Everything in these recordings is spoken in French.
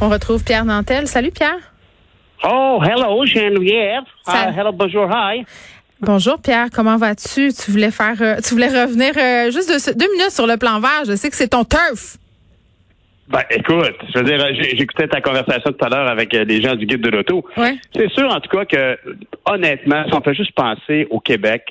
On retrouve Pierre Nantel. Salut Pierre. Oh, hello, Geneviève. Uh, hello, bonjour, hi. Bonjour Pierre, comment vas-tu? Tu voulais faire euh, tu voulais revenir euh, juste deux, deux minutes sur le plan vert. Je sais que c'est ton turf. Ben, écoute, je veux dire, j'ai- j'écoutais ta conversation tout à l'heure avec euh, les gens du guide de l'auto. Ouais. C'est sûr, en tout cas, que, honnêtement, si on fait juste penser au Québec,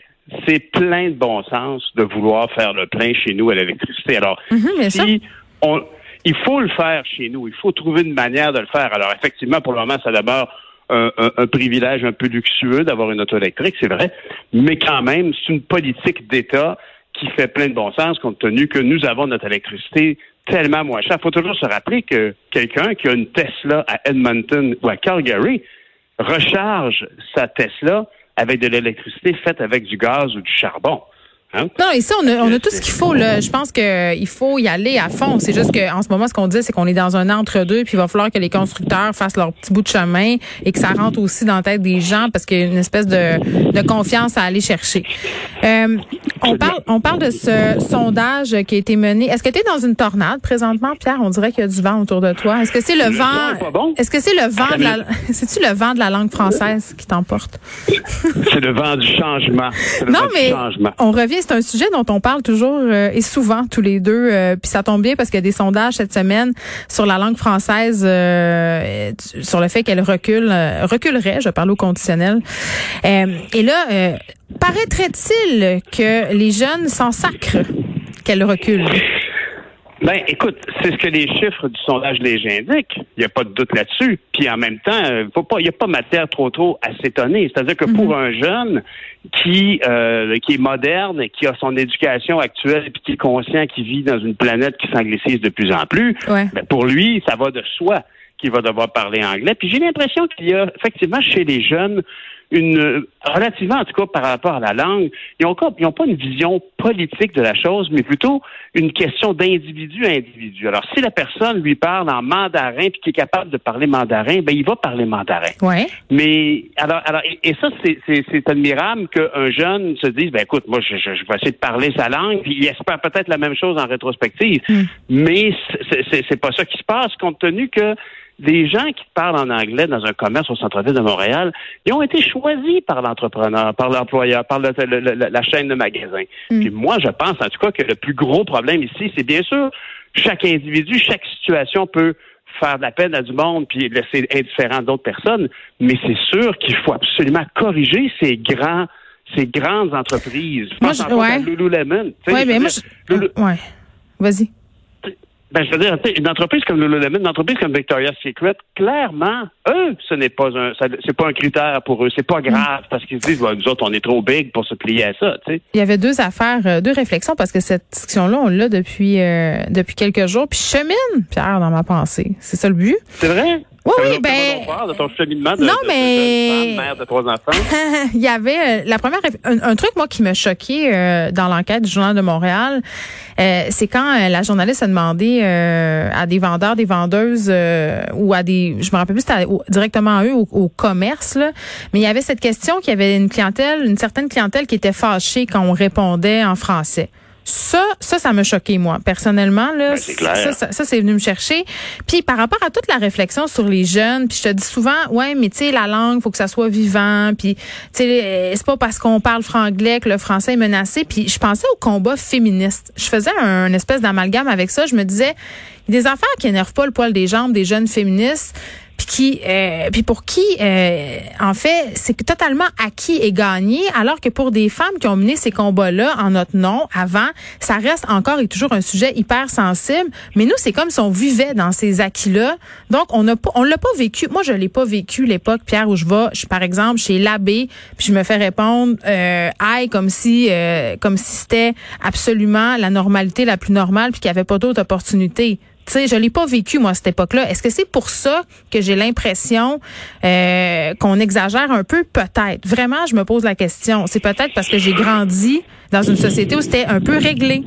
c'est plein de bon sens de vouloir faire le plein chez nous à l'électricité. Alors, Mhm, si on, il faut le faire chez nous, il faut trouver une manière de le faire. Alors, effectivement, pour le moment, ça demeure un, un- un privilège un peu luxueux d'avoir une auto électrique, c'est vrai, mais quand même, c'est une politique d'État qui fait plein de bon sens compte tenu que nous avons notre électricité tellement moins chère. Il faut toujours se rappeler que quelqu'un qui a une Tesla à Edmonton ou à Calgary recharge sa Tesla avec de l'électricité faite avec du gaz ou du charbon. Hein? Non, ici, on a, on a tout ce qu'il faut. Là. Je pense qu'il faut y aller à fond. C'est juste qu'en ce moment, ce qu'on dit, c'est qu'on est dans un entre-deux, puis il va falloir que les constructeurs fassent leur petit bout de chemin et que ça rentre aussi dans la tête des gens parce qu'il y a une espèce de, de confiance à aller chercher. Euh, on parle on parle de ce sondage qui a été mené. Est-ce que tu es dans une tornade présentement, Pierre? On dirait qu'il y a du vent autour de toi. Est-ce que c'est le, Le vent? bon. Est-ce que c'est le vent de la c'est-tu le vent de la langue française qui t'emporte? C'est le vent du changement. Le Non, vent du mais changement. on revient, c'est un sujet dont on parle toujours euh, et souvent tous les deux. euh, Puis ça tombe bien parce qu'il y a des sondages cette semaine sur la langue française, euh, sur le fait qu'elle recule, euh, reculerait, je parle au conditionnel. Euh, et là, euh, paraîtrait-il que les jeunes s'en sacrent qu'elle recule? Ben, écoute, c'est ce que les chiffres du sondage léger indiquent. Il n'y a pas de doute là-dessus. Puis en même temps, euh, il n'y a pas matière trop trop à s'étonner. C'est-à-dire que pour un jeune qui euh, qui est moderne, qui a son éducation actuelle, puis qui est conscient qu'il vit dans une planète qui s'anglicise de plus en plus, Ouais. ben, pour lui, ça va de soi qu'il va devoir parler anglais. Puis j'ai l'impression qu'il y a effectivement chez les jeunes une relativement en tout cas par rapport à la langue, ils ont, pas- ils ont pas une vision politique de la chose, mais plutôt une question d'individu à individu. Alors si la personne lui parle en mandarin puis qui est capable de parler mandarin, ben il va parler mandarin. Ouais. Mais alors, alors et, et ça, c'est- admirable qu'un jeune se dise, ben écoute, moi, je, je, je vais essayer de parler sa langue, puis il espère peut-être la même chose en rétrospective. Mais c'est- c'est c'est pas ça qui se passe, compte tenu que les gens qui parlent en anglais dans un commerce au centre-ville de Montréal, ils ont été choisis par l'entrepreneur, par l'employeur, par le- le- le- la chaîne de magasins. Puis moi, je pense en tout cas que le plus gros problème ici, c'est bien sûr chaque individu, chaque situation peut faire de la peine à du monde puis laisser indifférent d'autres personnes, mais c'est sûr qu'il faut absolument corriger ces grands ces grandes entreprises. Je Moi, pense je- entre autres à ouais. Lululemon. Ouais, je mais moi, je- Lulu- ouais. Vas-y. Ben, je veux dire, une entreprise comme Lululemon, une entreprise comme Victoria's Secret, clairement, eux, ce n'est pas un, c'est pas un critère pour eux. C'est pas grave parce qu'ils se disent, Ouais, nous autres, on est trop big pour se plier à ça, tu sais. Il y avait deux affaires, euh, deux réflexions parce que cette discussion-là, on l'a depuis euh, depuis quelques jours. Puis je chemine, Pierre, dans ma pensée. C'est ça le but? C'est vrai? Oui, oui, ben- de ton cheminement de, Non, de- mais- femme, mère de trois enfants. Il y avait euh, la première un, un truc moi qui m'a choqué euh, dans l'enquête du journal de Montréal, euh, c'est quand euh, la journaliste a demandé euh, à des vendeurs, des vendeuses euh, ou à des, je me rappelle plus, c'était directement à eux au, au commerce là, mais il y avait cette question qu'il y avait une clientèle, une certaine clientèle qui était fâchée quand on répondait en français. Ça, ça, ça m'a choqué moi personnellement là. Ben, c'est clair. Ça, ça, ça, c'est venu me chercher. Puis par rapport à toute la réflexion sur les jeunes, puis je te dis souvent, ouais, mais tu sais, la langue, faut que ça soit vivant. Puis tu sais, euh, c'est pas parce qu'on parle franglais que le français est menacé. Puis je pensais au combat féministe. Je faisais un, espèce d'amalgame avec ça. Je me disais, il y a des affaires qui énervent pas le poil des jambes des jeunes féministes puis qui euh, puis pour qui euh, en fait c'est totalement acquis et gagné alors que pour des femmes qui ont mené ces combats-là en notre nom avant ça reste encore et toujours un sujet hyper sensible. Mais nous c'est comme si on vivait dans ces acquis-là. Donc on n'a on l'a pas vécu. Moi je l'ai pas vécu l'époque Pierre où je vais je, par exemple chez l'abbé puis je me fais répondre euh, aïe comme si euh, comme si c'était absolument la normalité la plus normale puis qu'il y avait pas d'autres opportunités Tu sais, je l'ai pas vécu moi à cette époque-là. Est-ce que c'est pour ça que j'ai l'impression euh, qu'on exagère un peu? Peut-être Vraiment, je me pose la question. C'est peut-être parce que j'ai grandi dans une société où c'était un peu réglé.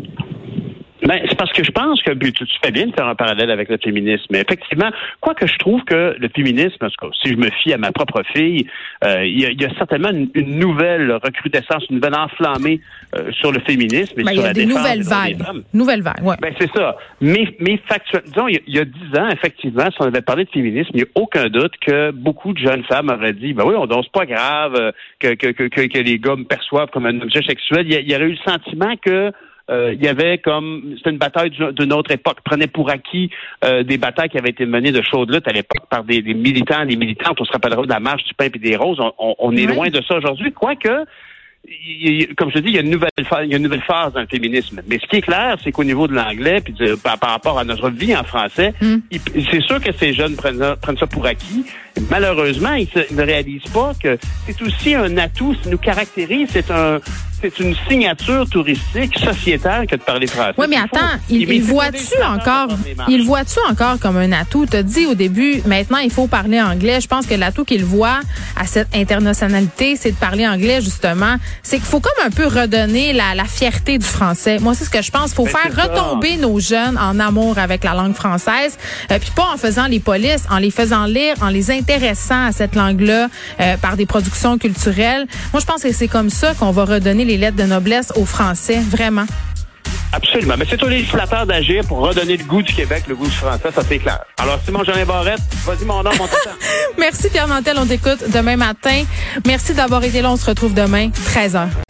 Ben, c'est parce que je pense que tu, fais bien de faire un parallèle avec le féminisme. Mais effectivement, quoi que je trouve que le féminisme, si je me fie à ma propre fille, euh, il y, a certainement une, nouvelle recrudescence, une nouvelle enflammée euh, sur le féminisme et ben, sur y a des nouvelles vagues. Nouvelles vagues, ouais. Ben, c'est ça. Mais, mais factuellement, disons, il y, a dix ans, effectivement, si on avait parlé de féminisme, il n'y a aucun doute que beaucoup de jeunes femmes auraient dit, ben oui, on danse pas grave euh, que, que, que, que, les gars me perçoivent comme un objet sexuel. Il y, y aurait eu le sentiment que il y avait comme c'était une bataille d'une autre époque. Prenait pour acquis euh, des batailles qui avaient été menées de chaude lutte à l'époque par des, militants, des militantes. On se rappellera de la marche du pain et des roses. On, est loin de ça aujourd'hui, quoique comme je dis, il y a une nouvelle phase, il y a une nouvelle phase dans le féminisme. Mais ce qui est clair, c'est qu'au niveau de l'anglais, puis par, rapport à notre vie en français, hmm. c'est sûr que ces jeunes prennent, prennent ça pour acquis. Malheureusement, ils, ne réalisent pas que c'est aussi un atout, ça nous caractérise, c'est un, c'est une signature touristique sociétale que de parler français. Oui, mais attends, il, il voit-tu encore, il voit-tu encore comme un atout? Tu as dit au début, maintenant, il faut parler anglais. Je pense que l'atout qu'il voit à cette internationalité, c'est de parler anglais, justement. C'est qu'il faut comme un peu redonner la, la fierté du français. Moi, c'est ce que je pense. Il faut ben, faire retomber nos jeunes en amour avec la langue française, euh, puis pas en faisant les polices, en les faisant lire, en les intéressant à cette langue-là euh, par des productions culturelles. Moi, je pense que c'est comme ça qu'on va redonner les lettres de noblesse aux Français, vraiment. Absolument. Mais c'est aux législateurs d'agir pour redonner le goût du Québec, le goût du français, ça c'est clair. Alors, Simon Jean Barrette, vas-y mon nom, mon temps. Merci Pierre Mantel, on t'écoute demain matin. Merci d'avoir été là, on se retrouve demain, 13h.